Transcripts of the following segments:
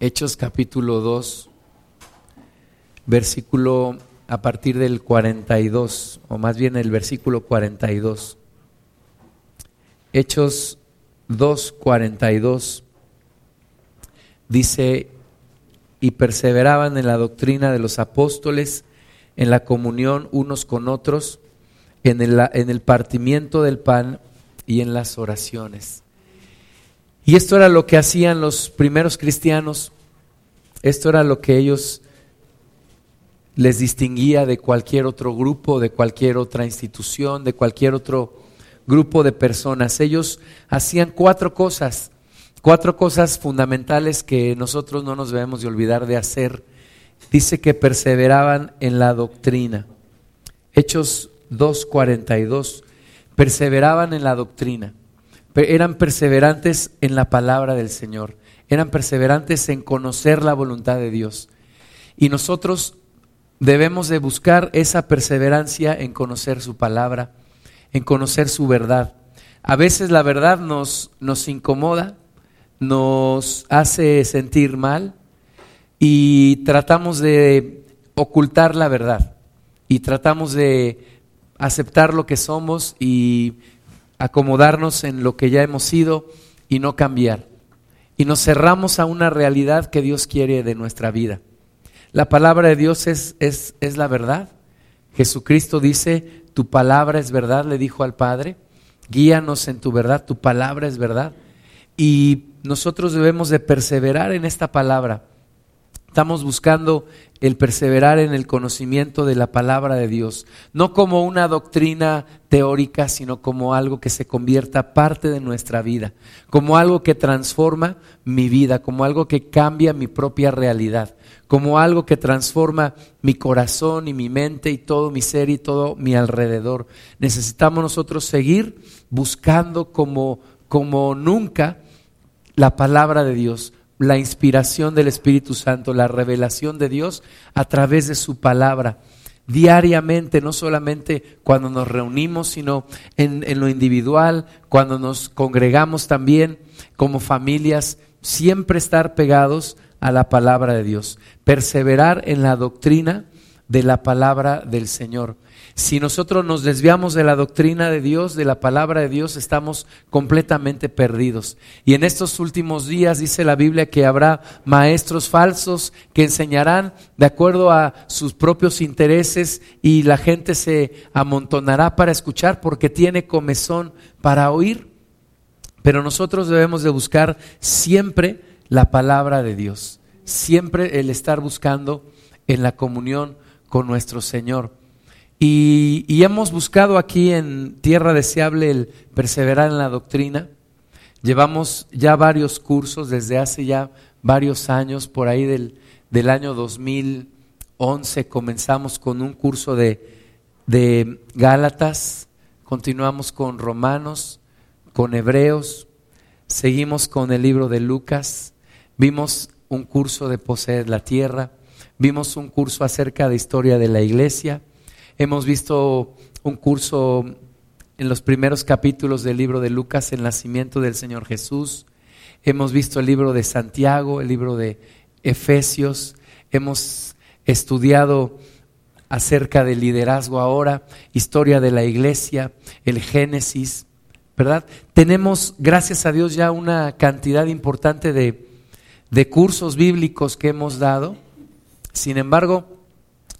Hechos capítulo 2, versículo a partir del 42, o más bien el versículo 42. Hechos 2, 42 dice, y perseveraban en la doctrina de los apóstoles, en la comunión unos con otros, en el, en el partimiento del pan y en las oraciones. Y esto era lo que hacían los primeros cristianos, esto era lo que ellos les distinguía de cualquier otro grupo, de cualquier otra institución, de cualquier otro grupo de personas. Ellos hacían cuatro cosas, cuatro cosas fundamentales que nosotros no nos debemos de olvidar de hacer. Dice que perseveraban en la doctrina. Hechos 2.42, perseveraban en la doctrina eran perseverantes en la palabra del Señor, eran perseverantes en conocer la voluntad de Dios. Y nosotros debemos de buscar esa perseverancia en conocer su palabra, en conocer su verdad. A veces la verdad nos, nos incomoda, nos hace sentir mal y tratamos de ocultar la verdad y tratamos de aceptar lo que somos y acomodarnos en lo que ya hemos sido y no cambiar. Y nos cerramos a una realidad que Dios quiere de nuestra vida. La palabra de Dios es, es, es la verdad. Jesucristo dice, tu palabra es verdad, le dijo al Padre, guíanos en tu verdad, tu palabra es verdad. Y nosotros debemos de perseverar en esta palabra. Estamos buscando el perseverar en el conocimiento de la palabra de Dios, no como una doctrina teórica, sino como algo que se convierta parte de nuestra vida, como algo que transforma mi vida, como algo que cambia mi propia realidad, como algo que transforma mi corazón y mi mente y todo mi ser y todo mi alrededor. Necesitamos nosotros seguir buscando como, como nunca la palabra de Dios, la inspiración del Espíritu Santo, la revelación de Dios a través de su palabra. Diariamente, no solamente cuando nos reunimos, sino en, lo individual, cuando nos congregamos también como familias, siempre estar pegados a la palabra de Dios, perseverar en la doctrina de la palabra del Señor. Si nosotros nos desviamos de la doctrina de Dios, de la palabra de Dios, estamos completamente perdidos. Y en estos últimos días dice la Biblia que habrá maestros falsos que enseñarán de acuerdo a sus propios intereses y la gente se amontonará para escuchar porque tiene comezón para oír. Pero nosotros debemos de buscar siempre la palabra de Dios, siempre el estar buscando en la comunión con nuestro Señor. Y, hemos buscado aquí en Tierra Deseable el perseverar en la doctrina. Llevamos ya varios cursos desde hace ya varios años, por ahí del, del año 2011 comenzamos con un curso de, de Gálatas, continuamos con Romanos, con Hebreos, seguimos con el libro de Lucas, vimos un curso de poseer la tierra, vimos un curso acerca de historia de la iglesia, Hemos visto un curso en los primeros capítulos del libro de Lucas, el nacimiento del Señor Jesús. Hemos visto el libro de Santiago, el libro de Efesios. Hemos estudiado acerca del liderazgo ahora, historia de la iglesia, el Génesis, ¿verdad? Tenemos, gracias a Dios, ya una cantidad importante de, de cursos bíblicos que hemos dado. Sin embargo,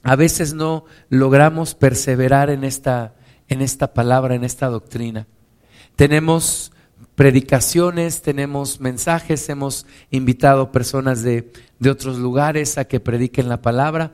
a veces no logramos perseverar en esta, en esta palabra, en esta doctrina. Tenemos predicaciones, tenemos mensajes, hemos invitado personas de, de otros lugares a que prediquen la palabra.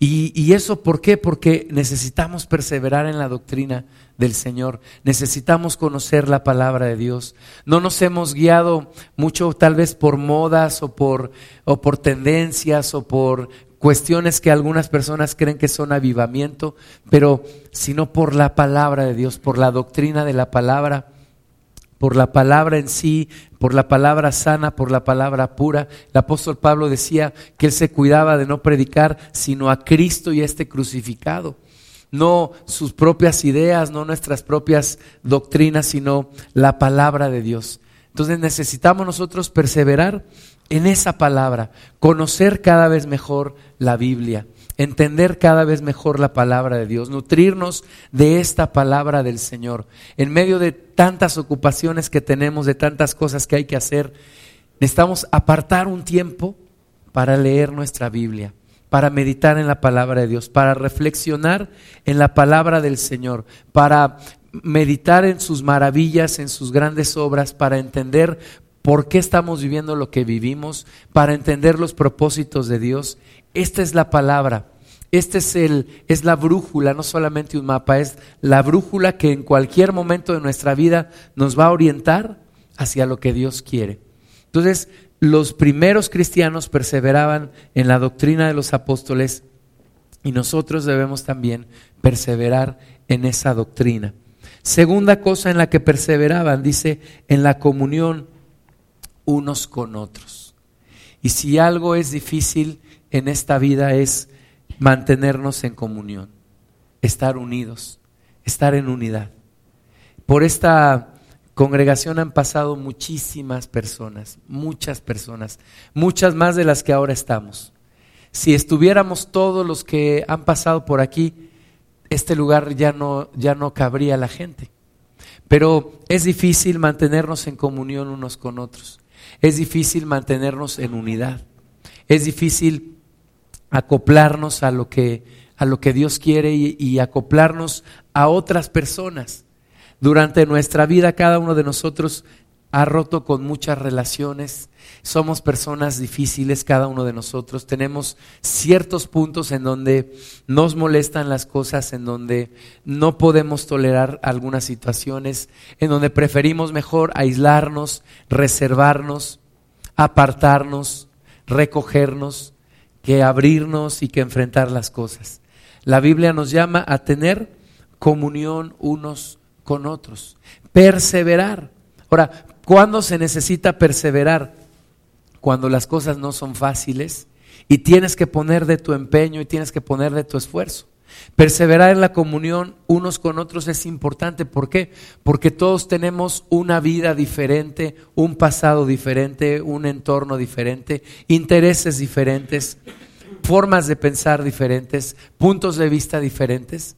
Y, y, eso por qué? Porque necesitamos perseverar en la doctrina del Señor, necesitamos conocer la palabra de Dios. No nos hemos guiado mucho tal vez por modas o por, o por tendencias o por cuestiones que algunas personas creen que son avivamiento, pero sino por la palabra de Dios, por la doctrina de la palabra, por la palabra en sí, por la palabra sana, por la palabra pura. El apóstol Pablo decía que él se cuidaba de no predicar sino a Cristo y a este crucificado. No sus propias ideas, no nuestras propias doctrinas, sino la palabra de Dios. Entonces necesitamos nosotros perseverar en esa palabra, conocer cada vez mejor la Biblia, entender cada vez mejor la palabra de Dios, nutrirnos de esta palabra del Señor. En medio de tantas ocupaciones que tenemos, de tantas cosas que hay que hacer, necesitamos apartar un tiempo para leer nuestra Biblia, para meditar en la palabra de Dios, para reflexionar en la palabra del Señor, para meditar en sus maravillas, en sus grandes obras, para entender por qué estamos viviendo lo que vivimos, para entender los propósitos de Dios. Esta es la palabra. Este es el es la brújula, no solamente un mapa, es la brújula que en cualquier momento de nuestra vida nos va a orientar hacia lo que Dios quiere. Entonces, los primeros cristianos perseveraban en la doctrina de los apóstoles y nosotros debemos también perseverar en esa doctrina. Segunda cosa en la que perseveraban, dice, en la comunión unos con otros. Y si algo es difícil en esta vida es mantenernos en comunión, estar unidos, estar en unidad. Por esta congregación han pasado muchísimas personas, muchas personas, muchas más de las que ahora estamos. Si estuviéramos todos los que han pasado por aquí, este lugar ya no, ya no cabría la gente. Pero es difícil mantenernos en comunión unos con otros. Es difícil mantenernos en unidad. Es difícil acoplarnos a lo que, a lo que Dios quiere y acoplarnos a otras personas. Durante nuestra vida cada uno de nosotros ha roto con muchas relaciones, somos personas difíciles cada uno de nosotros, tenemos ciertos puntos en donde nos molestan las cosas, en donde no podemos tolerar algunas situaciones, en donde preferimos mejor aislarnos, reservarnos, apartarnos, recogernos, que abrirnos y que enfrentar las cosas. La Biblia nos llama a tener comunión unos con otros. Perseverar. Ahora, ¿cuándo se necesita perseverar? Cuando las cosas no son fáciles y tienes que poner de tu empeño y tienes que poner de tu esfuerzo. Perseverar en la comunión unos con otros es importante. ¿Por qué? Porque todos tenemos una vida diferente, un pasado diferente, un entorno diferente, intereses diferentes, formas de pensar diferentes, puntos de vista diferentes.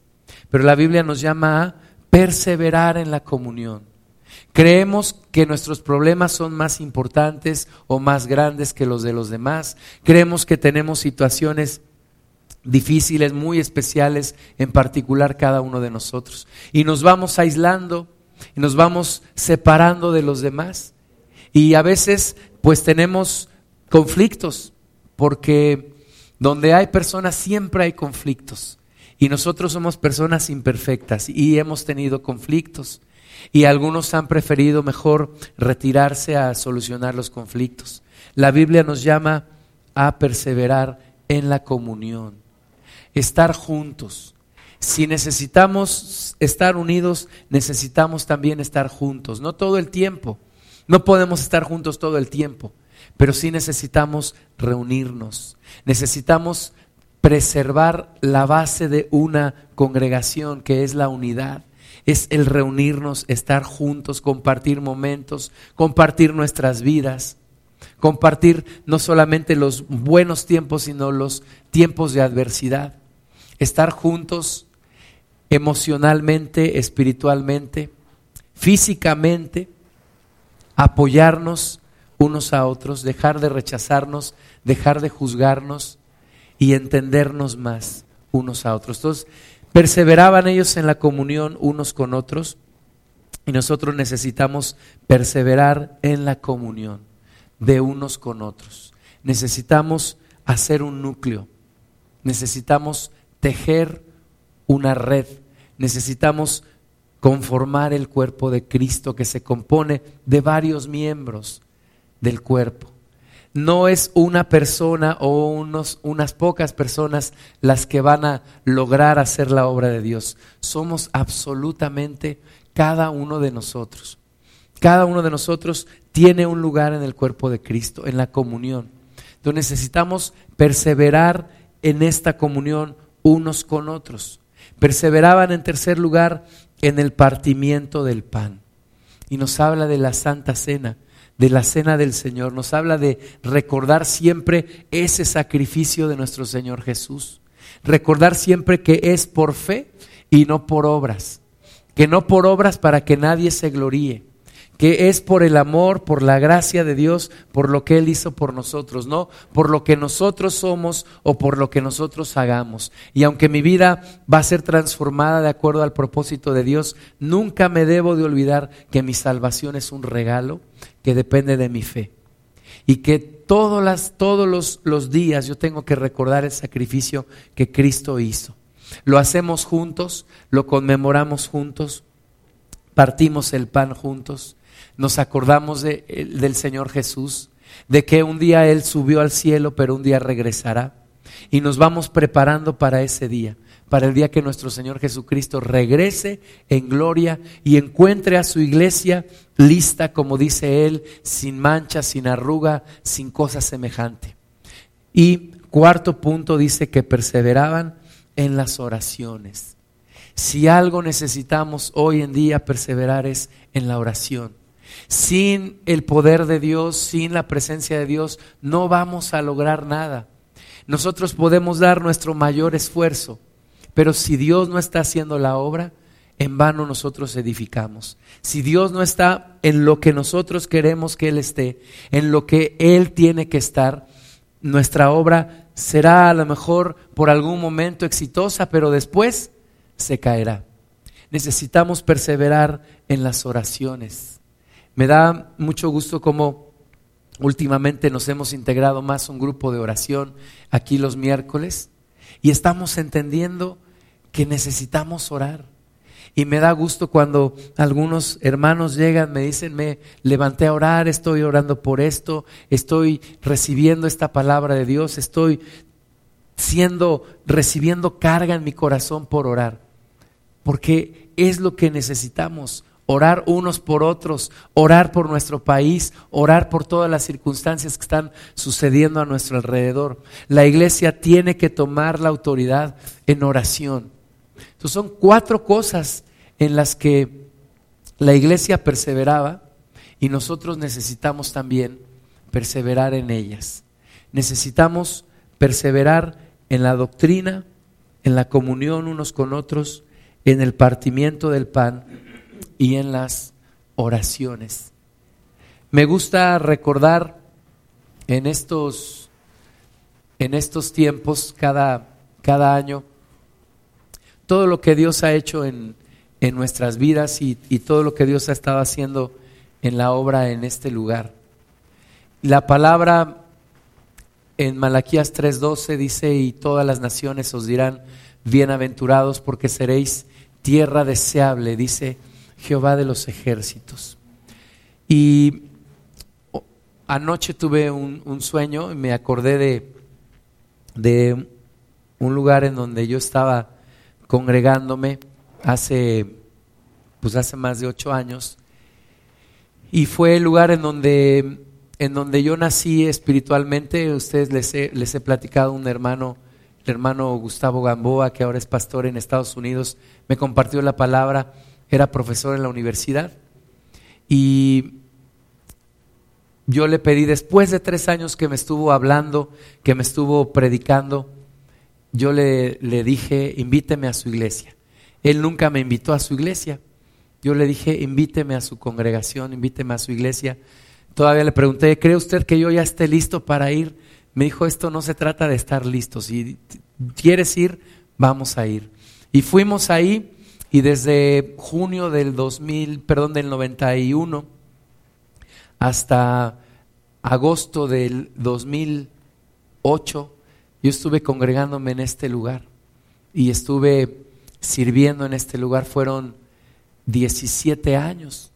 Pero la Biblia nos llama a perseverar en la comunión. Creemos que nuestros problemas son más importantes o más grandes que los de los demás. Creemos que tenemos situaciones difíciles, muy especiales, en particular cada uno de nosotros. Y nos vamos aislando y nos vamos separando de los demás. Y a veces pues tenemos conflictos, porque donde hay personas siempre hay conflictos. Y nosotros somos personas imperfectas y hemos tenido conflictos. Y algunos han preferido mejor retirarse a solucionar los conflictos. La Biblia nos llama a perseverar en la comunión, estar juntos. Si necesitamos estar unidos, necesitamos también estar juntos, no todo el tiempo. No podemos estar juntos todo el tiempo, pero sí necesitamos reunirnos. Necesitamos preservar la base de una congregación que es la unidad. Es el reunirnos, estar juntos, compartir momentos, compartir nuestras vidas, compartir no solamente los buenos tiempos, sino los tiempos de adversidad. Estar juntos emocionalmente, espiritualmente, físicamente, apoyarnos unos a otros, dejar de rechazarnos, dejar de juzgarnos y entendernos más unos a otros. Entonces, perseveraban ellos en la comunión unos con otros y nosotros necesitamos perseverar en la comunión de unos con otros. Necesitamos hacer un núcleo, necesitamos tejer una red, necesitamos conformar el cuerpo de Cristo que se compone de varios miembros del cuerpo no es una persona o unos, unas pocas personas las que van a lograr hacer la obra de Dios. Somos absolutamente cada uno de nosotros. Cada uno de nosotros tiene un lugar en el cuerpo de Cristo, en la comunión. Entonces necesitamos perseverar en esta comunión unos con otros. Perseveraban en tercer lugar en el partimiento del pan. Y nos habla de la Santa Cena de la cena del Señor, nos habla de recordar siempre ese sacrificio de nuestro Señor Jesús. Recordar siempre que es por fe y no por obras. Que no por obras para que nadie se gloríe que es por el amor, por la gracia de Dios, por lo que Él hizo por nosotros, no por lo que nosotros somos o por lo que nosotros hagamos. Y aunque mi vida va a ser transformada de acuerdo al propósito de Dios, nunca me debo de olvidar que mi salvación es un regalo que depende de mi fe. Y que todos, todos los, los días yo tengo que recordar el sacrificio que Cristo hizo. Lo hacemos juntos, lo conmemoramos juntos, partimos el pan juntos nos acordamos de, del Señor Jesús, de que un día Él subió al cielo, pero un día regresará. Y nos vamos preparando para ese día, para el día que nuestro Señor Jesucristo regrese en gloria y encuentre a su iglesia lista, como dice Él, sin mancha, sin arruga, sin cosa semejante. Y cuarto punto dice que perseveraban en las oraciones. Si algo necesitamos hoy en día perseverar es en la oración. Sin el poder de Dios, sin la presencia de Dios, no vamos a lograr nada. Nosotros podemos dar nuestro mayor esfuerzo, pero si Dios no está haciendo la obra, en vano nosotros edificamos. Si Dios no está en lo que nosotros queremos que Él esté, en lo que Él tiene que estar, nuestra obra será a lo mejor por algún momento exitosa, pero después se caerá. Necesitamos perseverar en las oraciones. Me da mucho gusto como últimamente nos hemos integrado más un grupo de oración aquí los miércoles y estamos entendiendo que necesitamos orar. Y me da gusto cuando algunos hermanos llegan, me dicen, me levanté a orar, estoy orando por esto, estoy recibiendo esta palabra de Dios, estoy siendo, recibiendo carga en mi corazón por orar. Porque es lo que necesitamos, orar unos por otros, orar por nuestro país, orar por todas las circunstancias que están sucediendo a nuestro alrededor. La iglesia tiene que tomar la autoridad en oración. Entonces son cuatro cosas en las que la iglesia perseveraba y nosotros necesitamos también perseverar en ellas. Necesitamos perseverar en la doctrina, en la comunión unos con otros, en el partimiento del pan y en las oraciones. Me gusta recordar en estos, en estos tiempos, cada, cada año, todo lo que Dios ha hecho en, en nuestras vidas y, y, todo lo que Dios ha estado haciendo en la obra en este lugar. La palabra en Malaquías 3:12 dice, y todas las naciones os dirán, bienaventurados porque seréis tierra deseable, dice Jehová de los ejércitos. Y anoche tuve un, sueño y me acordé de, de un lugar en donde yo estaba congregándome hace, pues hace más de ocho años. Y fue el lugar en donde, en donde yo nací espiritualmente. Ustedes les he, les he platicado un hermano, el hermano Gustavo Gamboa, que ahora es pastor en Estados Unidos, me compartió la palabra era profesor en la universidad y yo le pedí, después de tres años que me estuvo hablando, que me estuvo predicando, yo le, le dije, invíteme a su iglesia. Él nunca me invitó a su iglesia. Yo le dije, invíteme a su congregación, invíteme a su iglesia. Todavía le pregunté, ¿cree usted que yo ya esté listo para ir? Me dijo, esto no se trata de estar listo. Si quieres ir, vamos a ir. Y fuimos ahí y desde junio del 2000, perdón, del 91 hasta agosto del 2008, yo estuve congregándome en este lugar y estuve sirviendo en este lugar. Fueron 17 años,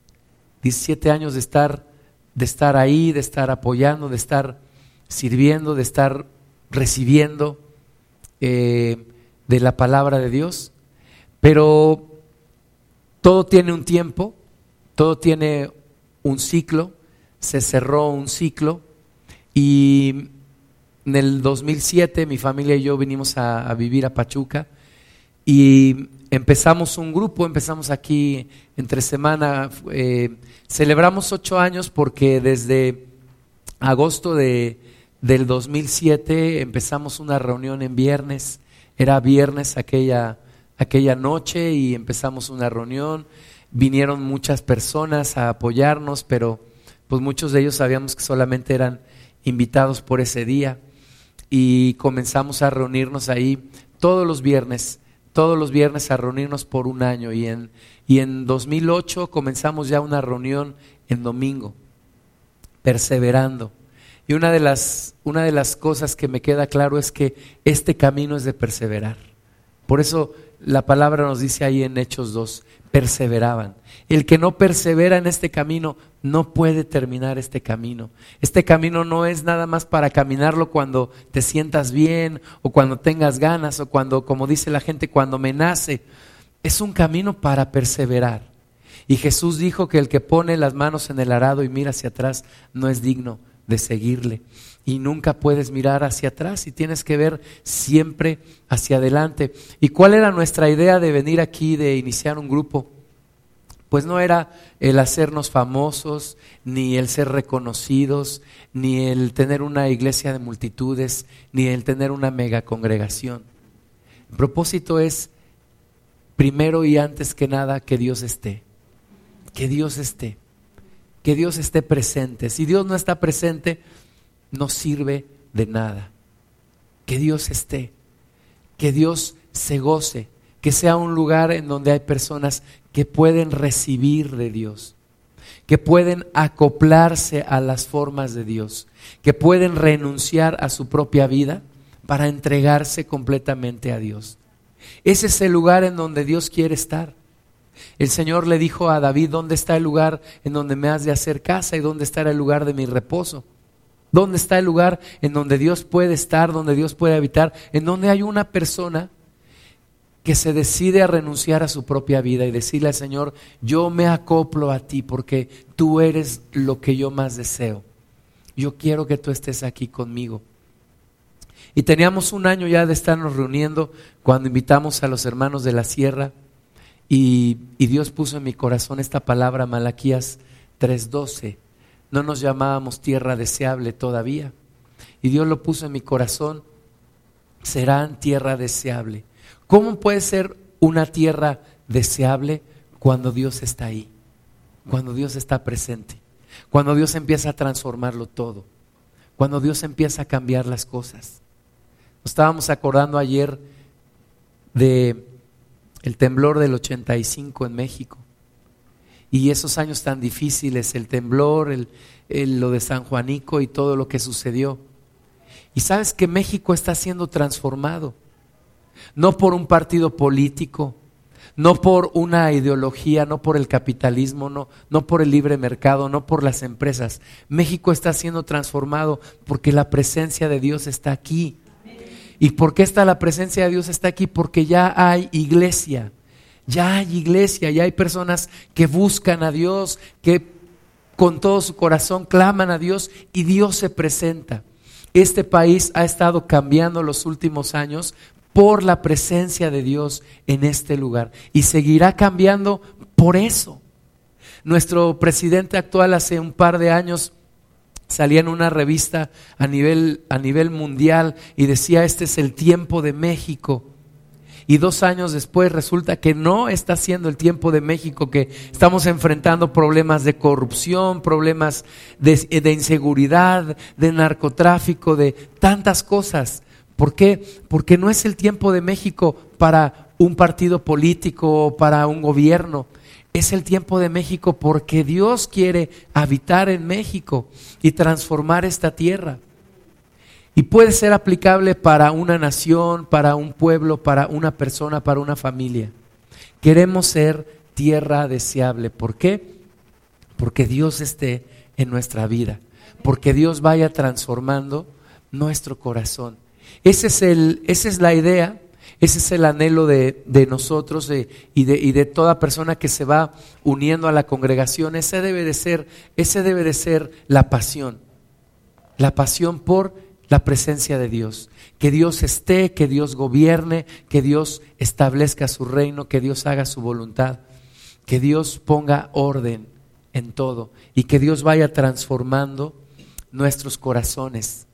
17 años de estar, de estar ahí, de estar apoyando, de estar sirviendo, de estar recibiendo eh, de la palabra de Dios. Pero todo tiene un tiempo, todo tiene un ciclo, se cerró un ciclo y en el 2007 mi familia y yo vinimos a, vivir a Pachuca y empezamos un grupo, empezamos aquí entre semana, eh, celebramos ocho años porque desde agosto de, del 2007 empezamos una reunión en viernes, era viernes aquella, aquella noche y empezamos una reunión, vinieron muchas personas a apoyarnos, pero pues muchos de ellos sabíamos que solamente eran invitados por ese día y comenzamos a reunirnos ahí todos los viernes, todos los viernes a reunirnos por un año y en, y en 2008 comenzamos ya una reunión en domingo, perseverando. Y una de, las, una de las cosas que me queda claro es que este camino es de perseverar. Por eso la palabra nos dice ahí en Hechos 2, perseveraban. El que no persevera en este camino no puede terminar este camino. Este camino no es nada más para caminarlo cuando te sientas bien o cuando tengas ganas o cuando, como dice la gente, cuando me nace. Es un camino para perseverar. Y Jesús dijo que el que pone las manos en el arado y mira hacia atrás no es digno de seguirle. Y nunca puedes mirar hacia atrás y tienes que ver siempre hacia adelante. ¿Y cuál era nuestra idea de venir aquí, de iniciar un grupo? Pues no era el hacernos famosos, ni el ser reconocidos, ni el tener una iglesia de multitudes, ni el tener una mega congregación. El propósito es, primero y antes que nada, que Dios esté. Que Dios esté que Dios esté presente. Si Dios no está presente, no sirve de nada. Que Dios esté, que Dios se goce, que sea un lugar en donde hay personas que pueden recibir de Dios, que pueden acoplarse a las formas de Dios, que pueden renunciar a su propia vida para entregarse completamente a Dios. Ese es el lugar en donde Dios quiere estar. El Señor le dijo a David, ¿dónde está el lugar en donde me has de hacer casa y dónde estará el lugar de mi reposo? ¿Dónde está el lugar en donde Dios puede estar, donde Dios puede habitar, en donde hay una persona que se decide a renunciar a su propia vida y decirle al Señor, yo me acoplo a ti porque tú eres lo que yo más deseo. Yo quiero que tú estés aquí conmigo. Y teníamos un año ya de estarnos reuniendo cuando invitamos a los hermanos de la sierra y, Dios puso en mi corazón esta palabra, Malaquías 3:12. No nos llamábamos tierra deseable todavía. Y Dios lo puso en mi corazón, serán tierra deseable. ¿Cómo puede ser una tierra deseable cuando Dios está ahí? Cuando Dios está presente. Cuando Dios empieza a transformarlo todo. Cuando Dios empieza a cambiar las cosas. Estábamos acordando ayer de el temblor del 85 en México. Y esos años tan difíciles, el temblor, el, lo de San Juanico y todo lo que sucedió. Y sabes que México está siendo transformado, no por un partido político, no por una ideología, no por el capitalismo, no, no por el libre mercado, no por las empresas. México está siendo transformado porque la presencia de Dios está aquí. ¿Y por qué está la presencia de Dios? Está aquí porque ya hay iglesia. Ya hay iglesia, ya hay personas que buscan a Dios, que con todo su corazón claman a Dios y Dios se presenta. Este país ha estado cambiando los últimos años por la presencia de Dios en este lugar y seguirá cambiando por eso. Nuestro presidente actual hace un par de años salía en una revista a nivel, a nivel mundial y decía, este es el tiempo de México. Y dos años después resulta que no está siendo el tiempo de México, que estamos enfrentando problemas de corrupción, problemas de, de inseguridad, de narcotráfico, de tantas cosas. ¿Por qué? Porque no es el tiempo de México para un partido político o para un gobierno es el tiempo de México porque Dios quiere habitar en México y transformar esta tierra. Y puede ser aplicable para una nación, para un pueblo, para una persona, para una familia. Queremos ser tierra deseable. ¿Por qué? Porque Dios esté en nuestra vida. Porque Dios vaya transformando nuestro corazón. Es el, esa es la idea ese es el anhelo de, nosotros y, de, y, de, toda persona que se va uniendo a la congregación. Ese debe de ser, ese debe de ser la pasión. La pasión por la presencia de Dios. Que Dios esté, que Dios gobierne, que Dios establezca su reino, que Dios haga su voluntad, que Dios ponga orden en todo y que Dios vaya transformando nuestros corazones.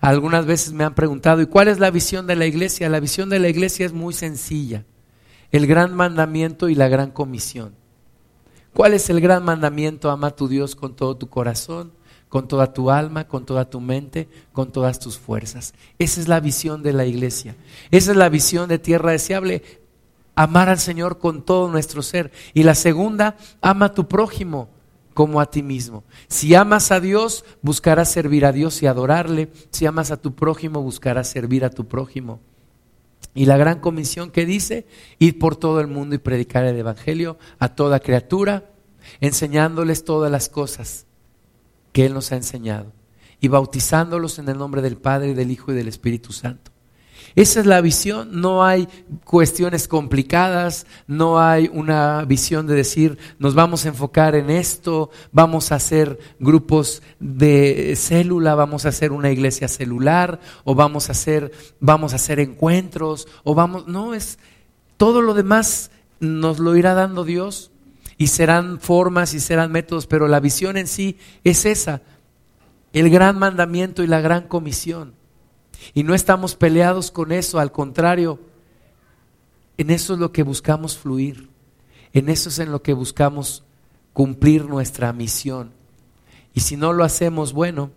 Algunas veces me han preguntado, ¿y cuál es la visión de la iglesia? La visión de la iglesia es muy sencilla. El gran mandamiento y la gran comisión. ¿Cuál es el gran mandamiento? Ama a tu Dios con todo tu corazón, con toda tu alma, con toda tu mente, con todas tus fuerzas. Esa es la visión de la iglesia. Esa es la visión de tierra deseable. Amar al Señor con todo nuestro ser. Y la segunda, ama a tu prójimo como a ti mismo. Si amas a Dios, buscarás servir a Dios y adorarle. Si amas a tu prójimo, buscarás servir a tu prójimo. Y la gran comisión que dice, ir por todo el mundo y predicar el Evangelio a toda criatura, enseñándoles todas las cosas que Él nos ha enseñado y bautizándolos en el nombre del Padre, del Hijo y del Espíritu Santo. Esa es la visión, no hay cuestiones complicadas, no hay una visión de decir nos vamos a enfocar en esto, vamos a hacer grupos de célula, vamos a hacer una iglesia celular o vamos a hacer vamos a hacer encuentros o vamos, no es todo lo demás nos lo irá dando Dios y serán formas y serán métodos, pero la visión en sí es esa, el gran mandamiento y la gran comisión. Y no estamos peleados con eso, al contrario, en eso es lo que buscamos fluir, en eso es en lo que buscamos cumplir nuestra misión. Y si no lo hacemos, bueno,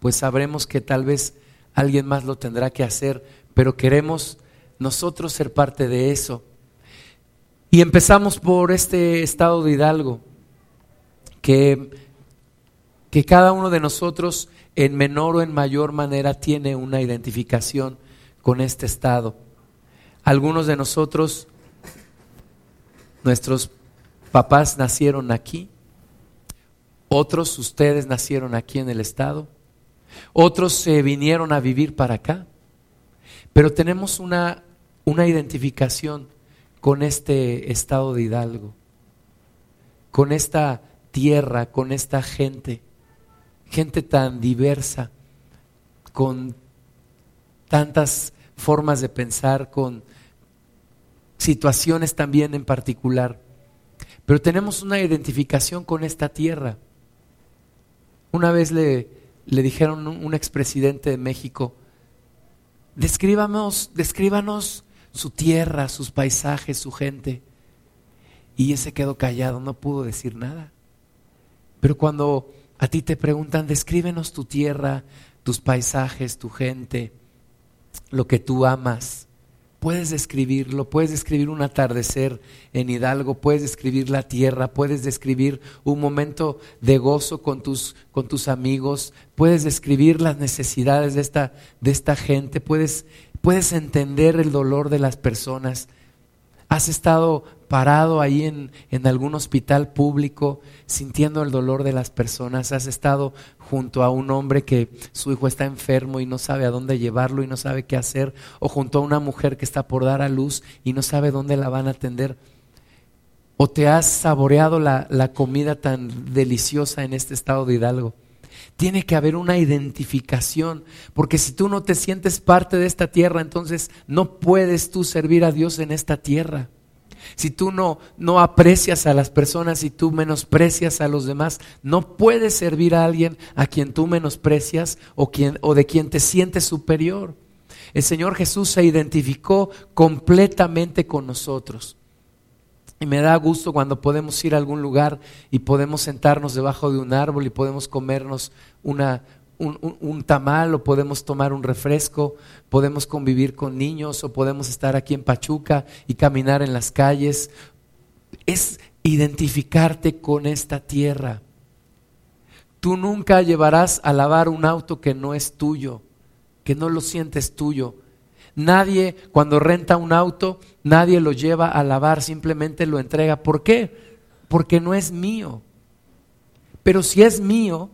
pues sabremos que tal vez alguien más lo tendrá que hacer, pero queremos nosotros ser parte de eso. Y empezamos por este estado de Hidalgo, que, que cada uno de nosotros en menor o en mayor manera tiene una identificación con este estado. Algunos de nosotros, nuestros papás nacieron aquí, otros ustedes nacieron aquí en el estado, otros se vinieron a vivir para acá, pero tenemos una, una identificación con este estado de Hidalgo, con esta tierra, con esta gente gente tan diversa, con tantas formas de pensar, con situaciones también en particular. Pero tenemos una identificación con esta tierra. Una vez le, le dijeron a un expresidente de México, descríbanos, descríbanos su tierra, sus paisajes, su gente. Y ese quedó callado, no pudo decir nada. Pero cuando a ti te preguntan, descríbenos tu tierra, tus paisajes, tu gente, lo que tú amas. Puedes describirlo, puedes describir un atardecer en Hidalgo, puedes describir la tierra, puedes describir un momento de gozo con tus, con tus amigos, puedes describir las necesidades de esta, de esta gente, puedes, puedes entender el dolor de las personas. Has estado parado ahí en, en, algún hospital público sintiendo el dolor de las personas. Has estado junto a un hombre que su hijo está enfermo y no sabe a dónde llevarlo y no sabe qué hacer. O junto a una mujer que está por dar a luz y no sabe dónde la van a atender. O te has saboreado la, la comida tan deliciosa en este estado de Hidalgo. Tiene que haber una identificación, porque si tú no te sientes parte de esta tierra, entonces no puedes tú servir a Dios en esta tierra. Si tú no, no aprecias a las personas y tú menosprecias a los demás, no puedes servir a alguien a quien tú menosprecias o, o de quien te sientes superior. El Señor Jesús se identificó completamente con nosotros. Y me da gusto cuando podemos ir a algún lugar y podemos sentarnos debajo de un árbol y podemos comernos una, un, tamal o podemos tomar un refresco, podemos convivir con niños o podemos estar aquí en Pachuca y caminar en las calles. Es identificarte con esta tierra. Tú nunca llevarás a lavar un auto que no es tuyo, que no lo sientes tuyo. Nadie, cuando renta un auto, nadie lo lleva a lavar, simplemente lo entrega. ¿Por qué? Porque no es mío. Pero si es mío,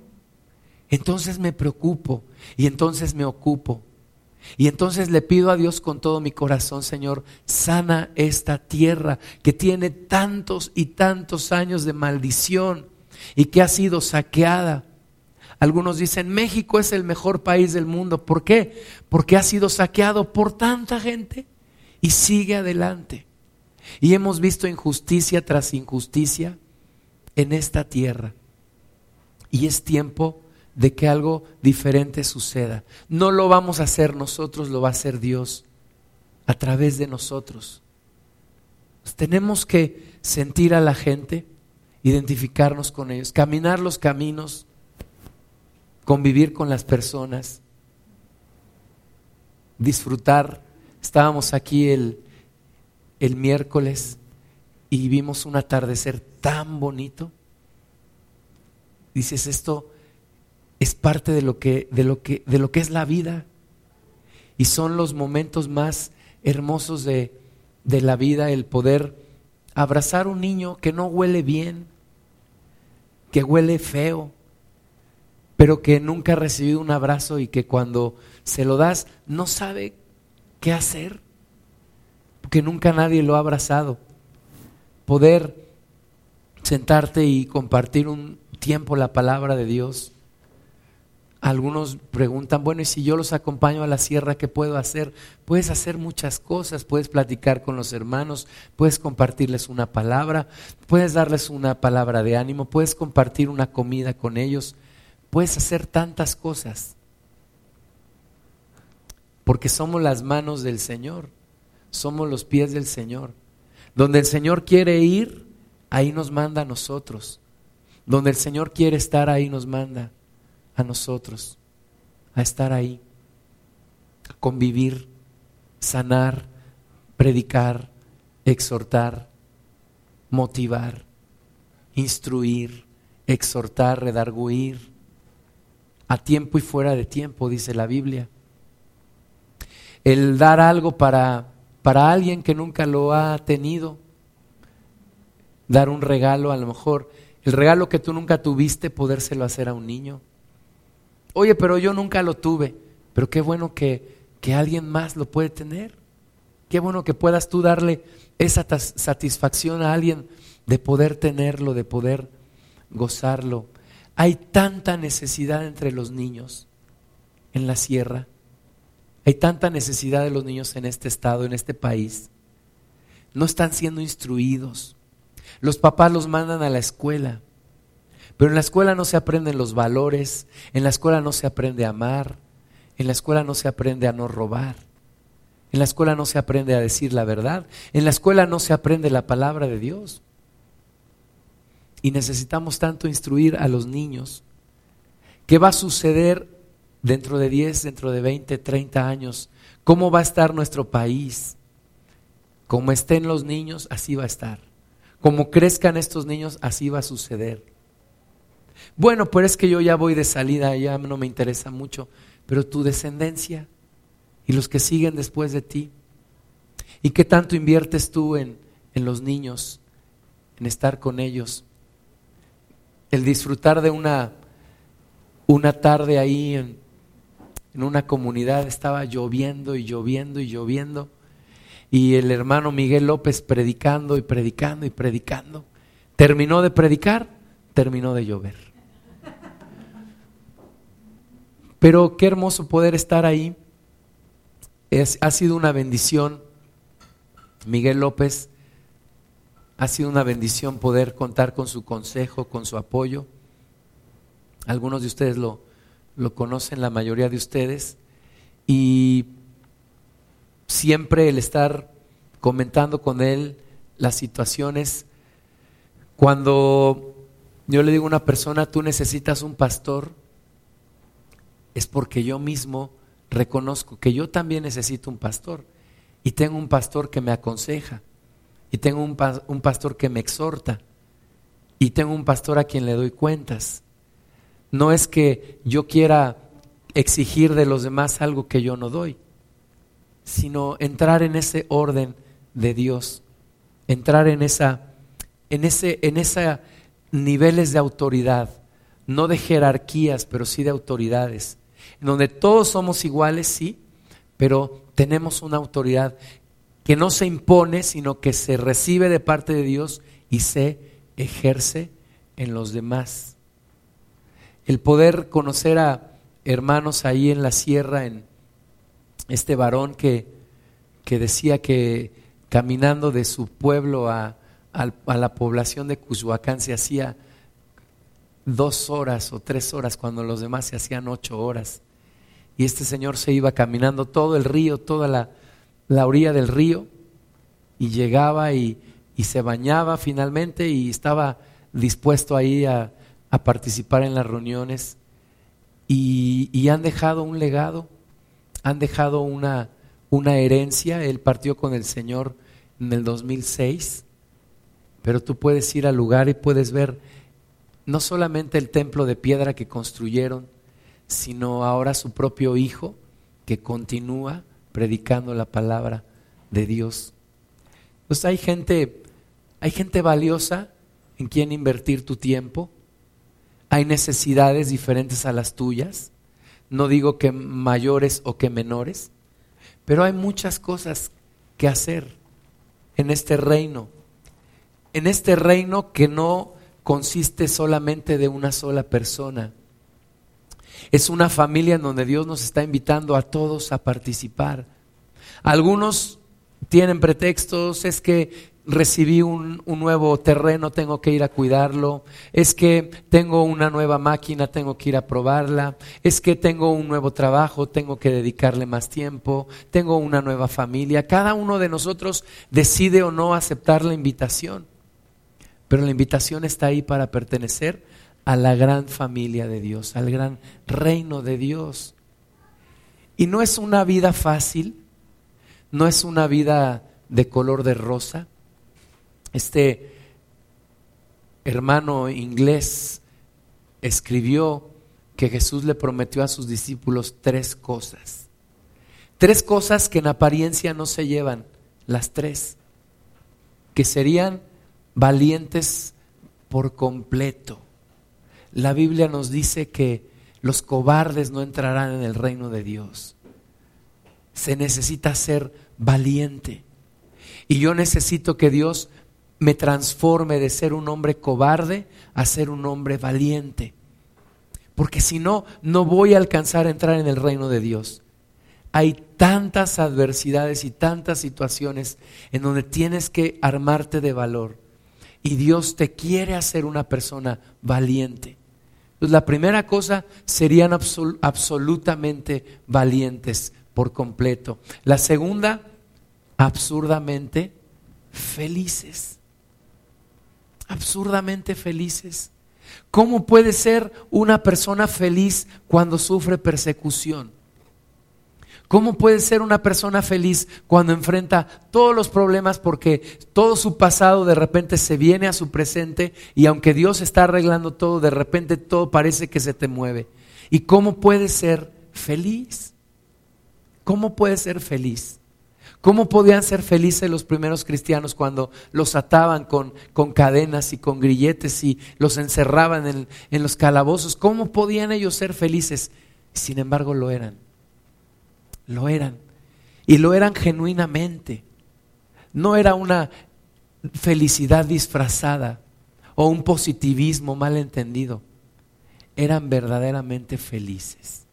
entonces me preocupo y entonces me ocupo. Y entonces le pido a Dios con todo mi corazón, Señor, sana esta tierra que tiene tantos y tantos años de maldición y que ha sido saqueada. Algunos dicen, México es el mejor país del mundo. ¿Por qué? Porque ha sido saqueado por tanta gente y sigue adelante. Y hemos visto injusticia tras injusticia en esta tierra. Y es tiempo de que algo diferente suceda. No lo vamos a hacer nosotros, lo va a hacer Dios a través de nosotros. tenemos que sentir a la gente, identificarnos con ellos, caminar los caminos, convivir con las personas, disfrutar. Estábamos aquí el, el miércoles y vimos un atardecer tan bonito. Dices, esto es parte de lo que, de lo que, de lo que es la vida. Y son los momentos más hermosos de, de la vida, el poder abrazar un niño que no huele bien, que huele feo, pero que nunca ha recibido un abrazo y que cuando se lo das no sabe qué hacer, porque nunca nadie lo ha abrazado. Poder sentarte y compartir un tiempo la palabra de Dios algunos preguntan, bueno, y si yo los acompaño a la sierra, ¿qué puedo hacer? Puedes hacer muchas cosas, puedes platicar con los hermanos, puedes compartirles una palabra, puedes darles una palabra de ánimo, puedes compartir una comida con ellos, puedes hacer tantas cosas. Porque somos las manos del Señor, somos los pies del Señor. Donde el Señor quiere ir, ahí nos manda a nosotros. Donde el Señor quiere estar, ahí nos manda a nosotros a estar ahí, a convivir, sanar, predicar, exhortar, motivar, instruir, exhortar, redarguir, a tiempo y fuera de tiempo, dice la Biblia. El dar algo para, para alguien que nunca lo ha tenido, dar un regalo, a lo mejor el regalo que tú nunca tuviste, podérselo hacer a un niño Oye, pero yo nunca lo tuve. Pero qué bueno que, que alguien más lo puede tener. Qué bueno que puedas tú darle esa satisfacción a alguien de poder tenerlo, de poder gozarlo. Hay tanta necesidad entre los niños en la sierra. Hay tanta necesidad de los niños en este estado, en este país. No están siendo instruidos. Los papás los mandan a la escuela. Pero en la escuela no se aprenden los valores, en la escuela no se aprende a amar, en la escuela no se aprende a no robar, en la escuela no se aprende a decir la verdad, en la escuela no se aprende la palabra de Dios. Y necesitamos tanto instruir a los niños. ¿Qué va a suceder dentro de 10, dentro de 20, 30 años? ¿Cómo va a estar nuestro país? Como estén los niños, así va a estar. Como crezcan estos niños, así va a suceder. Bueno, pero es que yo ya voy de salida, ya no me interesa mucho, pero tu descendencia y los que siguen después de ti. ¿Y qué tanto inviertes tú en, en los niños, en estar con ellos? El disfrutar de una, una tarde ahí en, en una comunidad, estaba lloviendo y lloviendo y lloviendo, y el hermano Miguel López predicando y predicando y predicando. Terminó de predicar, terminó de llover. Pero qué hermoso poder estar ahí. Es, ha sido una bendición, Miguel López, ha sido una bendición poder contar con su consejo, con su apoyo. Algunos de ustedes lo, lo conocen, la mayoría de ustedes. Y siempre el estar comentando con él las situaciones, cuando yo le digo a una persona, tú necesitas un pastor, es porque yo mismo reconozco que yo también necesito un pastor y tengo un pastor que me aconseja y tengo un, un pastor que me exhorta y tengo un pastor a quien le doy cuentas. No es que yo quiera exigir de los demás algo que yo no doy, sino entrar en ese orden de Dios, entrar en esa en ese en esa niveles de autoridad, no de jerarquías, pero sí de autoridades donde todos somos iguales, sí, pero tenemos una autoridad que no se impone, sino que se recibe de parte de Dios y se ejerce en los demás. el poder conocer a hermanos ahí en la sierra, en este varón que, que decía que caminando de su pueblo a, a la población de Cushuacán se hacía dos horas o tres horas cuando los demás se hacían ocho horas. Y este señor se iba caminando todo el río, toda la, la orilla del río, y llegaba y, y, se bañaba finalmente y estaba dispuesto ahí a, a participar en las reuniones. Y, y, han dejado un legado, han dejado una, una herencia. Él partió con el Señor en el 2006, pero tú puedes ir al lugar y puedes ver no solamente el templo de piedra que construyeron, sino ahora su propio Hijo que continúa predicando la palabra de Dios. Pues hay gente, hay gente valiosa en quien invertir tu tiempo. Hay necesidades diferentes a las tuyas. No digo que mayores o que menores, pero hay muchas cosas que hacer en este reino. En este reino que no consiste solamente de una sola persona. Es una familia en donde Dios nos está invitando a todos a participar. Algunos tienen pretextos, es que recibí un, nuevo terreno, tengo que ir a cuidarlo, es que tengo una nueva máquina, tengo que ir a probarla, es que tengo un nuevo trabajo, tengo que dedicarle más tiempo, tengo una nueva familia. Cada uno de nosotros decide o no aceptar la invitación. Pero la invitación está ahí para pertenecer a la gran familia de Dios, al gran reino de Dios. Y no es una vida fácil, no es una vida de color de rosa. Este hermano inglés escribió que Jesús le prometió a sus discípulos tres cosas. Tres cosas que en apariencia no se llevan, las tres, que serían valientes por completo. La Biblia nos dice que los cobardes no entrarán en el reino de Dios. Se necesita ser valiente. Y yo necesito que Dios me transforme de ser un hombre cobarde a ser un hombre valiente. Porque si no, no voy a alcanzar a entrar en el reino de Dios. Hay tantas adversidades y tantas situaciones en donde tienes que armarte de valor y Dios te quiere hacer una persona valiente. Entonces, la primera cosa serían absolutamente valientes por completo. La segunda, absurdamente felices. Absurdamente felices. ¿Cómo puede ser una persona feliz cuando sufre persecución? ¿Cómo puede ser una persona feliz cuando enfrenta todos los problemas porque todo su pasado de repente se viene a su presente y aunque Dios está arreglando todo, de repente todo parece que se te mueve? ¿Y cómo puede ser feliz? ¿Cómo puede ser feliz? ¿Cómo podían ser felices los primeros cristianos cuando los ataban con, con cadenas y con grilletes y los encerraban en, en los calabozos? ¿Cómo podían ellos ser felices? Sin embargo lo eran. Lo eran. Y lo eran genuinamente. No era una felicidad disfrazada o un positivismo mal entendido. Eran verdaderamente felices.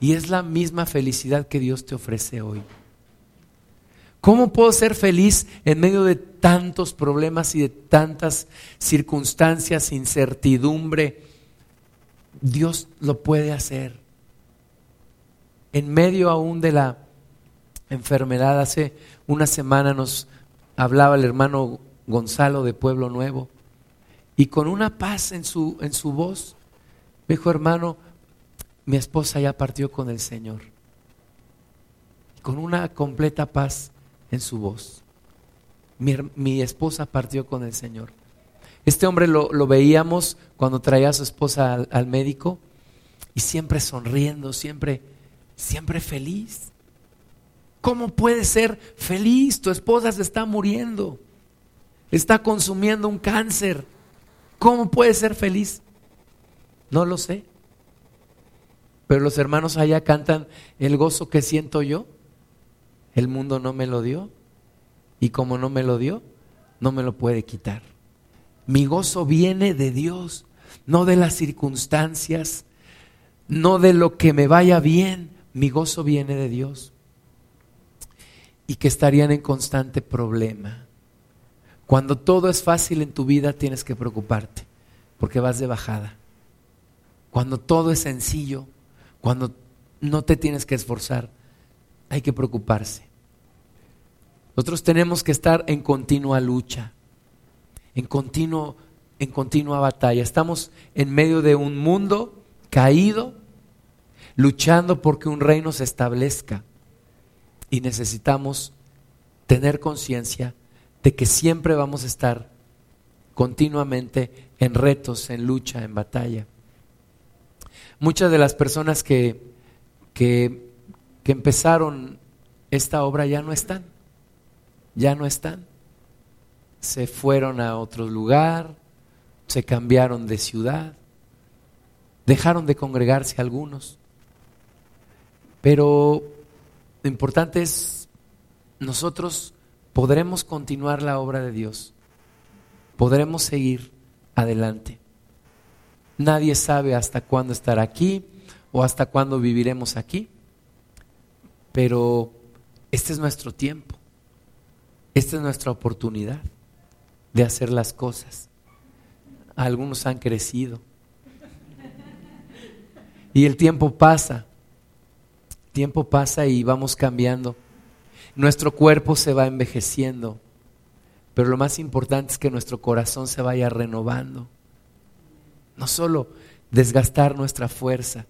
Y es la misma felicidad que Dios te ofrece hoy. ¿Cómo puedo ser feliz en medio de tantos problemas y de tantas circunstancias, incertidumbre? Dios lo puede hacer en medio aún de la enfermedad. Hace una semana nos hablaba el hermano Gonzalo de Pueblo Nuevo y con una paz en su, en su voz, dijo hermano, mi esposa ya partió con el Señor. Con una completa paz en su voz. Mi, esposa partió con el Señor. Este hombre lo, veíamos cuando traía a su esposa al médico y siempre sonriendo, siempre siempre feliz. ¿Cómo puedes ser feliz? Tu esposa se está muriendo, está consumiendo un cáncer. ¿Cómo puedes ser feliz? No lo sé. Pero los hermanos allá cantan el gozo que siento yo. El mundo no me lo dio. Y como no me lo dio, no me lo puede quitar. Mi gozo viene de Dios. no de las circunstancias, no de lo que me vaya bien, mi gozo viene de Dios. Y que estarían en constante problema. Cuando todo es fácil en tu vida tienes que preocuparte, porque vas de bajada. Cuando todo es sencillo, cuando no te tienes que esforzar, hay que preocuparse. Nosotros tenemos que estar en continua lucha, en, continuo, en continua batalla. Estamos en medio de un mundo caído, luchando porque un reino se establezca. Y necesitamos tener conciencia de que siempre vamos a estar continuamente en retos, en lucha, en batalla. Muchas de las personas que, que, que empezaron esta obra ya no están, ya no están. Se fueron a otro lugar, se cambiaron de ciudad, dejaron de congregarse algunos. Pero lo importante es, nosotros podremos continuar la obra de Dios, podremos seguir adelante. Nadie sabe hasta cuándo estar aquí o hasta cuándo viviremos aquí, pero este es nuestro tiempo, esta es nuestra oportunidad de hacer las cosas. Algunos han crecido y el tiempo pasa, tiempo pasa y vamos cambiando. Nuestro cuerpo se va envejeciendo, pero lo más importante es que nuestro corazón se vaya renovando. No solo desgastar nuestra fuerza,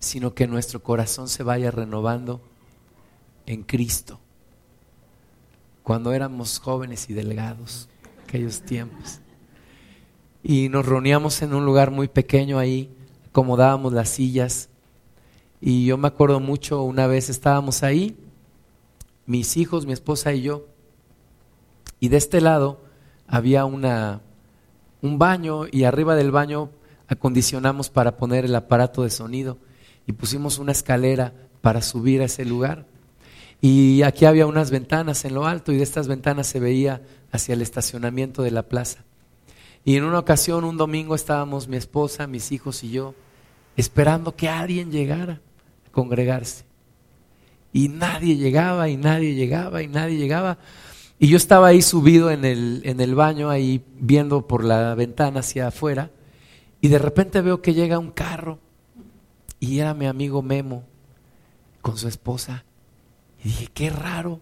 sino que nuestro corazón se vaya renovando en Cristo. Cuando éramos jóvenes y delgados, aquellos tiempos. Y nos reuníamos en un lugar muy pequeño ahí, acomodábamos las sillas. Y yo me acuerdo mucho, una vez estábamos ahí, mis hijos, mi esposa y yo, y de este lado había una un baño y arriba del baño acondicionamos para poner el aparato de sonido y pusimos una escalera para subir a ese lugar. Y aquí había unas ventanas en lo alto y de estas ventanas se veía hacia el estacionamiento de la plaza. Y en una ocasión, un domingo, estábamos mi esposa, mis hijos y yo esperando que alguien llegara congregarse. Y nadie llegaba y nadie llegaba y nadie llegaba y yo estaba ahí subido en el, en el baño, ahí viendo por la ventana hacia afuera, y de repente veo que llega un carro, y era mi amigo Memo con su esposa. Y dije, qué raro,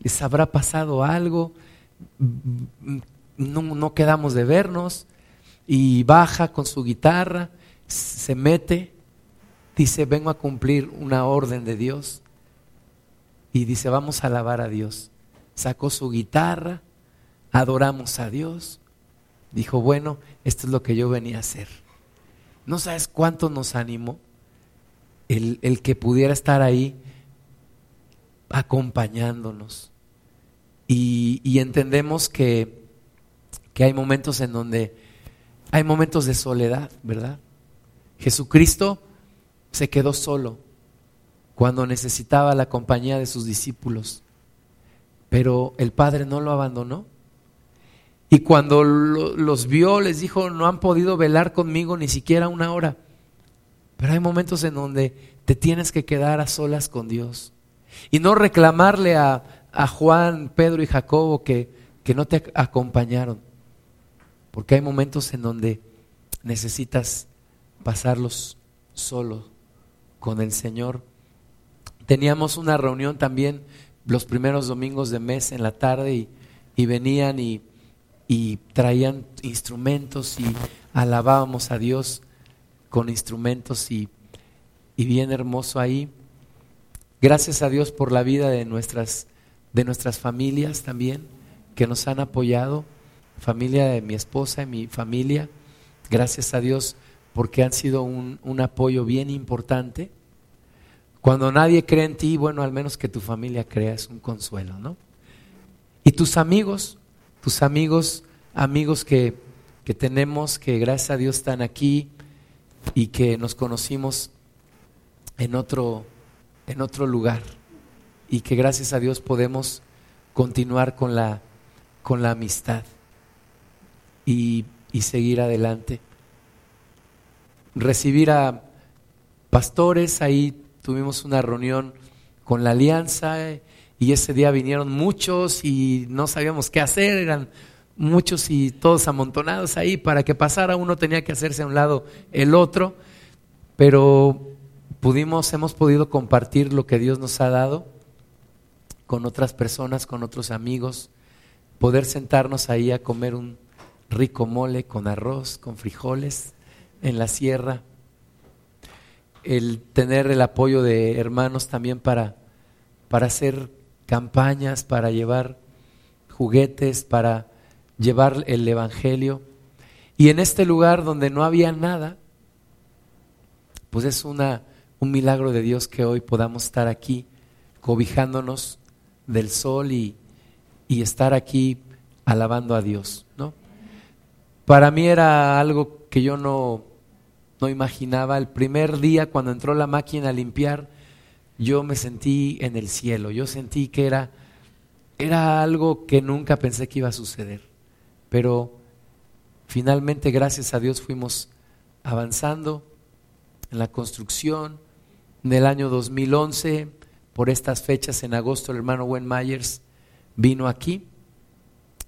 les habrá pasado algo, no, no quedamos de vernos, y baja con su guitarra, se mete, dice, vengo a cumplir una orden de Dios, y dice, vamos a alabar a Dios sacó su guitarra, adoramos a Dios, dijo, bueno, esto es lo que yo venía a hacer. No sabes cuánto nos animó el, el que pudiera estar ahí acompañándonos. Y, y entendemos que, que hay momentos en donde hay momentos de soledad, ¿verdad? Jesucristo se quedó solo cuando necesitaba la compañía de sus discípulos. Pero el padre no lo abandonó. Y cuando los vio, les dijo, no han podido velar conmigo ni siquiera una hora. Pero hay momentos en donde te tienes que quedar a solas con Dios. Y no reclamarle a, Juan, Pedro y Jacobo que, que no te acompañaron. Porque hay momentos en donde necesitas pasarlos solo con el Señor. Teníamos una reunión también los primeros domingos de mes en la tarde y, venían y, y traían instrumentos y alabábamos a Dios con instrumentos y, y, bien hermoso ahí. Gracias a Dios por la vida de nuestras, de nuestras familias también que nos han apoyado, familia de mi esposa y mi familia. Gracias a Dios porque han sido un, un apoyo bien importante cuando nadie cree en ti, bueno, al menos que tu familia crea, es un consuelo, ¿no? Y tus amigos, tus amigos, amigos que, que tenemos, que gracias a Dios están aquí y que nos conocimos en otro, en otro lugar y que gracias a Dios podemos continuar con la, con la amistad. Y y seguir adelante. Recibir a pastores, ahí tuvimos una reunión con la alianza y ese día vinieron muchos y no sabíamos qué hacer, eran muchos y todos amontonados ahí, para que pasara uno tenía que hacerse a un lado el otro, pero pudimos, hemos podido compartir lo que Dios nos ha dado con otras personas, con otros amigos, poder sentarnos ahí a comer un rico mole con arroz, con frijoles en la sierra, el tener el apoyo de hermanos también para, para hacer campañas, para llevar juguetes, para llevar el Evangelio. Y en este lugar donde no había nada, pues es una, un milagro de Dios que hoy podamos estar aquí cobijándonos del sol y, y estar aquí alabando a Dios. ¿no? Para mí era algo que yo no, no imaginaba. El primer día cuando entró la máquina a limpiar, yo me sentí en el cielo, yo sentí que era, era algo que nunca pensé que iba a suceder. Pero finalmente, gracias a Dios, fuimos avanzando en la construcción. En el año 2011, por estas fechas, en agosto, el hermano Wayne Myers vino aquí.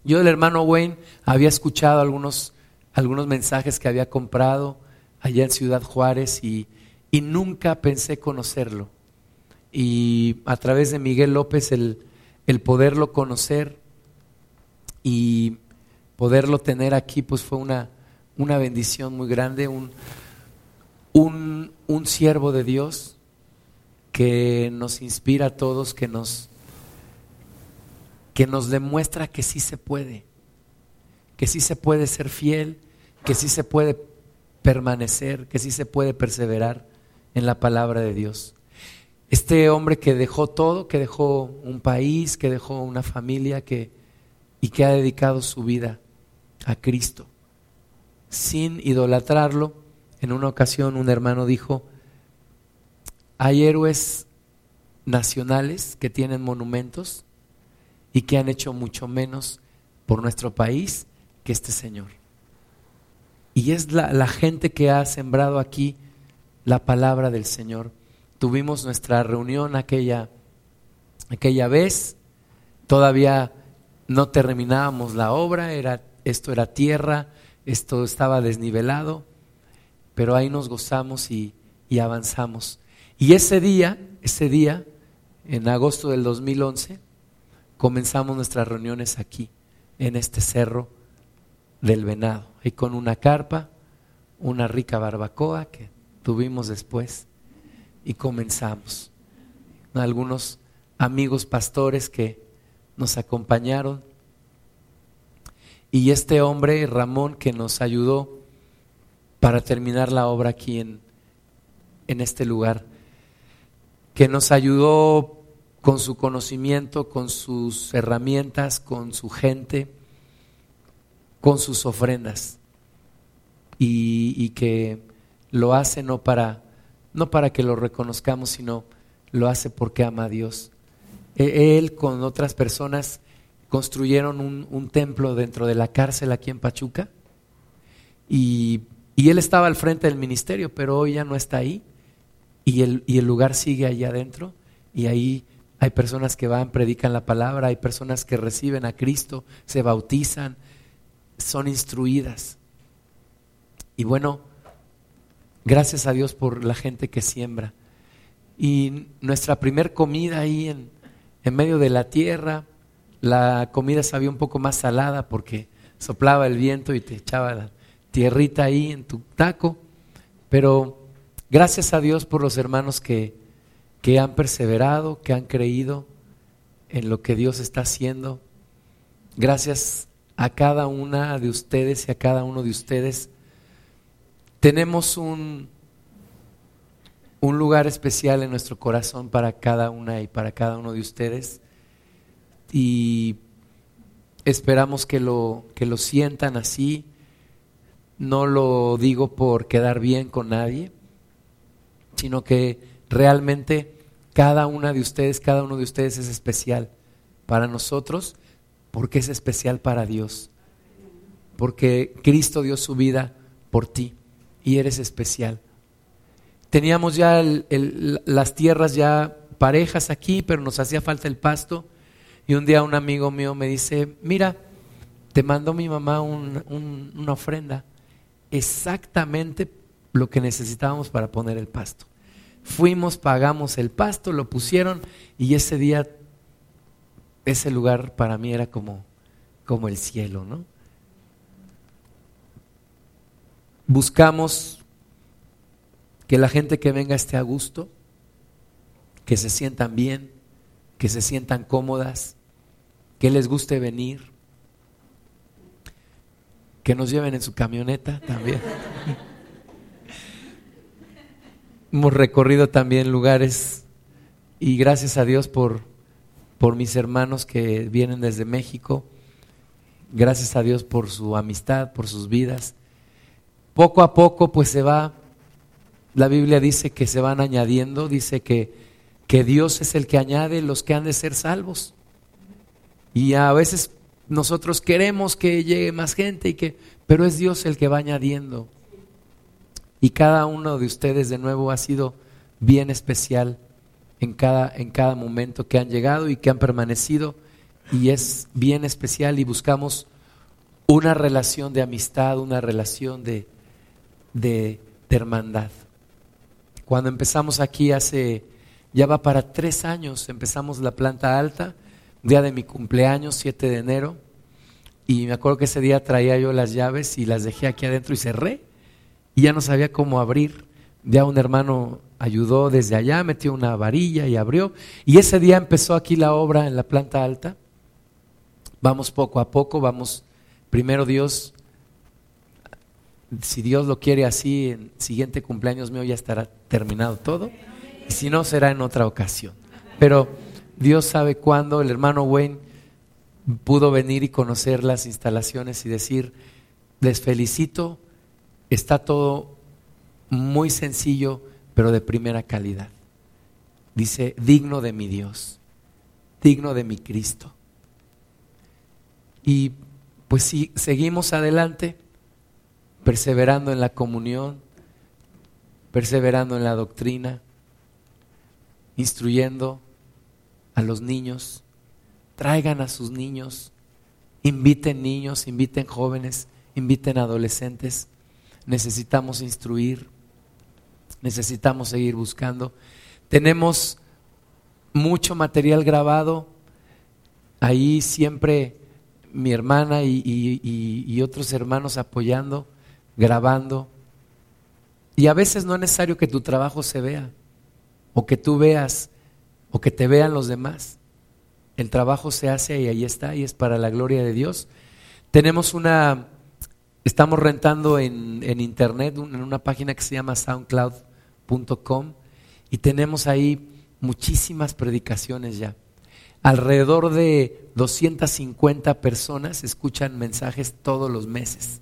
Yo del hermano Wayne había escuchado algunos, algunos mensajes que había comprado allá en Ciudad Juárez y, y nunca pensé conocerlo. Y a través de Miguel López el, el poderlo conocer y poderlo tener aquí, pues fue una, una bendición muy grande, un, un, un siervo de Dios que nos inspira a todos, que nos, que nos demuestra que sí se puede, que sí se puede ser fiel, que sí se puede permanecer, que sí se puede perseverar en la palabra de Dios. Este hombre que dejó todo, que dejó un país, que dejó una familia, que, y que ha dedicado su vida a Cristo. Sin idolatrarlo, en una ocasión un hermano dijo, hay héroes nacionales que tienen monumentos y que han hecho mucho menos por nuestro país que este Señor. Y es la, gente que ha sembrado aquí la palabra del Señor. Tuvimos nuestra reunión aquella, aquella vez, todavía no terminábamos la obra, era esto era tierra, esto estaba desnivelado, pero ahí nos gozamos y, avanzamos. Y ese día, ese día, en agosto del 2011, comenzamos nuestras reuniones aquí, en este cerro del venado, y con una carpa, una rica barbacoa que tuvimos después, y comenzamos. Algunos amigos pastores que nos acompañaron y este hombre, Ramón, que nos ayudó para terminar la obra aquí en, en este lugar, que nos ayudó con su conocimiento, con sus herramientas, con su gente, con sus ofrendas. Y, y, que lo hace no para, no para que lo reconozcamos, sino lo hace porque ama a Dios. E, él con otras personas construyeron un, templo dentro de la cárcel aquí en Pachuca y, él estaba al frente del ministerio, pero hoy ya no está ahí y el, y el lugar sigue allá adentro y ahí hay personas que van, predican la palabra, hay personas que reciben a Cristo, se bautizan, son instruidas. Y bueno, gracias a Dios por la gente que siembra. Y nuestra primer comida ahí en, en medio de la tierra, la comida sabía un poco más salada porque soplaba el viento y te echaba la tierrita ahí en tu taco, pero gracias a Dios por los hermanos que, que han perseverado, que han creído en lo que Dios está haciendo. Gracias a cada una de ustedes y a cada uno de ustedes. Tenemos un, un lugar especial en nuestro corazón para cada una y para cada uno de ustedes y esperamos que lo, que lo sientan así. No lo digo por quedar bien con nadie, sino que realmente cada una de ustedes, cada uno de ustedes es especial para nosotros porque es especial para Dios. porque Cristo dio su vida por ti y eres especial. Teníamos ya las tierras ya parejas aquí, pero nos hacía falta el pasto. Y un día un amigo mío me dice, mira, te mandó mi mamá una ofrenda, exactamente lo que necesitábamos para poner el pasto. Fuimos, pagamos el pasto, lo pusieron y ese día, ese lugar para mí era como, como el cielo, ¿no? Buscamos que la gente que venga esté a gusto, que se sientan bien, que se sientan cómodas, que les guste venir, que nos lleven en su camioneta también. Hemos recorrido también lugares y gracias a Dios por, por mis hermanos que vienen desde México. Gracias a Dios por su amistad, por sus vidas. Poco a poco pues se va, la Biblia dice que se van añadiendo, dice que, que Dios es el que añade los que han de ser salvos. Y a veces nosotros queremos que llegue más gente y que, pero es Dios el que va añadiendo. Y cada uno de ustedes de nuevo ha sido bien especial en cada, en cada momento que han llegado y que han permanecido. Y es bien especial y buscamos una relación de amistad, una relación de, de, hermandad. Cuando empezamos aquí hace, ya va para tres años, empezamos la planta alta, día de mi cumpleaños, 7 de enero, y me acuerdo que ese día traía yo las llaves y las dejé aquí adentro y cerré y ya no sabía cómo abrir. Ya un hermano ayudó desde allá, metió una varilla y abrió. Y ese día empezó aquí la obra en la planta alta. Vamos poco a poco, vamos, primero Dios, si Dios lo quiere así, en siguiente cumpleaños mío ya estará terminado todo. Y si no, será en otra ocasión. Pero Dios sabe cuándo el hermano Wayne pudo venir y conocer las instalaciones y decir, les felicito está todo muy sencillo, pero de primera calidad. Dice, digno de mi Dios, digno de mi Cristo. Y pues si seguimos adelante, perseverando en la comunión, perseverando en la doctrina, instruyendo a los niños, traigan a sus niños, inviten niños, inviten jóvenes, inviten adolescentes necesitamos instruir, necesitamos seguir buscando. Tenemos mucho material grabado, ahí siempre mi hermana y, otros hermanos apoyando, grabando. Y a veces no es necesario que tu trabajo se vea, o que tú veas, o que te vean los demás. El trabajo se hace y ahí está, y es para la gloria de Dios. Tenemos una Estamos rentando en, internet, en una página que se llama soundcloud.com y tenemos ahí muchísimas predicaciones ya. Alrededor de 250 personas escuchan mensajes todos los meses.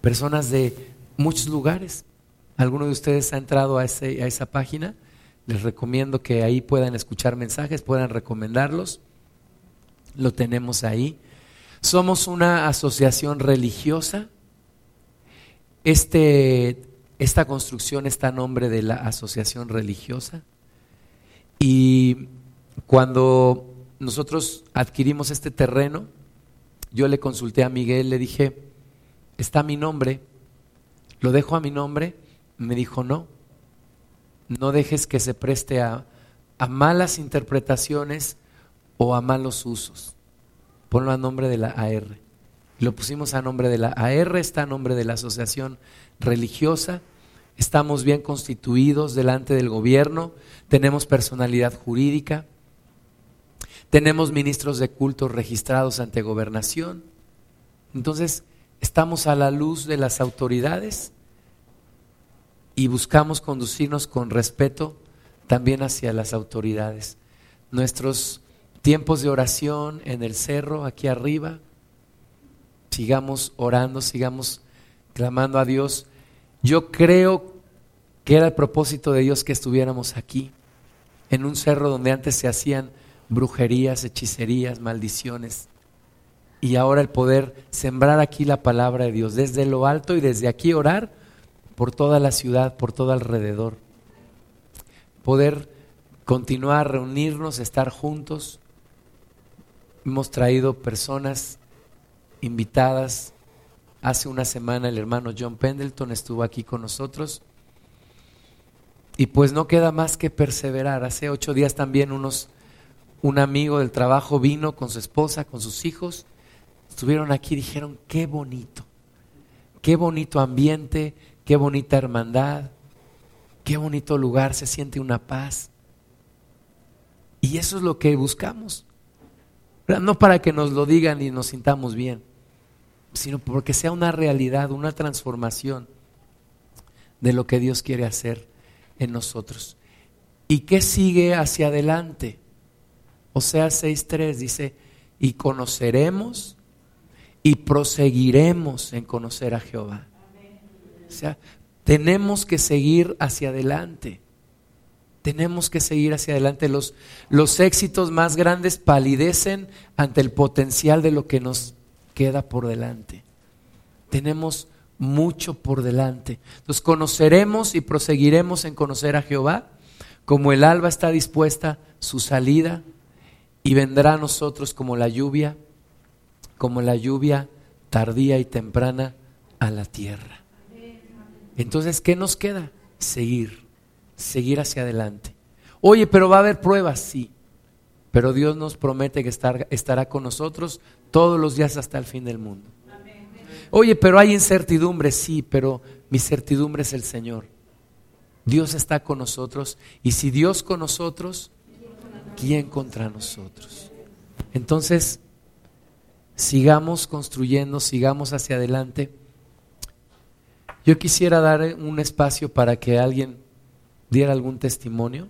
Personas de muchos lugares. ¿Alguno de ustedes ha entrado a, ese, a esa página? Les recomiendo que ahí puedan escuchar mensajes, puedan recomendarlos. Lo tenemos ahí. Somos una asociación religiosa. Este, esta construcción está a nombre de la asociación religiosa. Y cuando nosotros adquirimos este terreno, yo le consulté a Miguel, le dije, está mi nombre, lo dejo a mi nombre. Me dijo, no, no dejes que se preste a, a malas interpretaciones o a malos usos ponlo a nombre de la AR. Lo pusimos a nombre de la AR, está a nombre de la asociación religiosa. Estamos bien constituidos delante del gobierno, tenemos personalidad jurídica, tenemos ministros de culto registrados ante gobernación. Entonces, estamos a la luz de las autoridades y buscamos conducirnos con respeto también hacia las autoridades. Nuestros tiempos de oración en el cerro, aquí arriba. Sigamos orando, sigamos clamando a Dios. Yo creo que era el propósito de Dios que estuviéramos aquí, en un cerro donde antes se hacían brujerías, hechicerías, maldiciones. y ahora el poder sembrar aquí la palabra de Dios, desde lo alto y desde aquí orar por toda la ciudad, por todo alrededor. Poder continuar, reunirnos, estar juntos. Hemos traído personas invitadas. Hace una semana el hermano John Pendleton estuvo aquí con nosotros. Y pues no queda más que perseverar. Hace ocho días también unos, un amigo del trabajo vino con su esposa, con sus hijos. Estuvieron aquí y dijeron, qué bonito, qué bonito ambiente, qué bonita hermandad, qué bonito lugar, se siente una paz. Y eso es lo que buscamos. No para que nos lo digan y nos sintamos bien, sino porque sea una realidad, una transformación de lo que Dios quiere hacer en nosotros. ¿Y qué sigue hacia adelante? O sea, 6.3 dice, y conoceremos y proseguiremos en conocer a Jehová. O sea, tenemos que seguir hacia adelante. Tenemos que seguir hacia adelante. Los, los éxitos más grandes palidecen ante el potencial de lo que nos queda por delante. Tenemos mucho por delante. Entonces conoceremos y proseguiremos en conocer a Jehová, como el alba está dispuesta su salida y vendrá a nosotros como la lluvia, como la lluvia tardía y temprana a la tierra. Entonces, ¿qué nos queda? Seguir, seguir hacia adelante. Oye, pero va a haber pruebas, sí. Pero Dios nos promete que estará con nosotros todos los días hasta el fin del mundo. Oye, pero hay incertidumbre, sí, pero mi certidumbre es el Señor. Dios está con nosotros y si Dios con nosotros, ¿quién contra nosotros? Entonces, sigamos construyendo, sigamos hacia adelante. Yo quisiera dar un espacio para que alguien diera algún testimonio.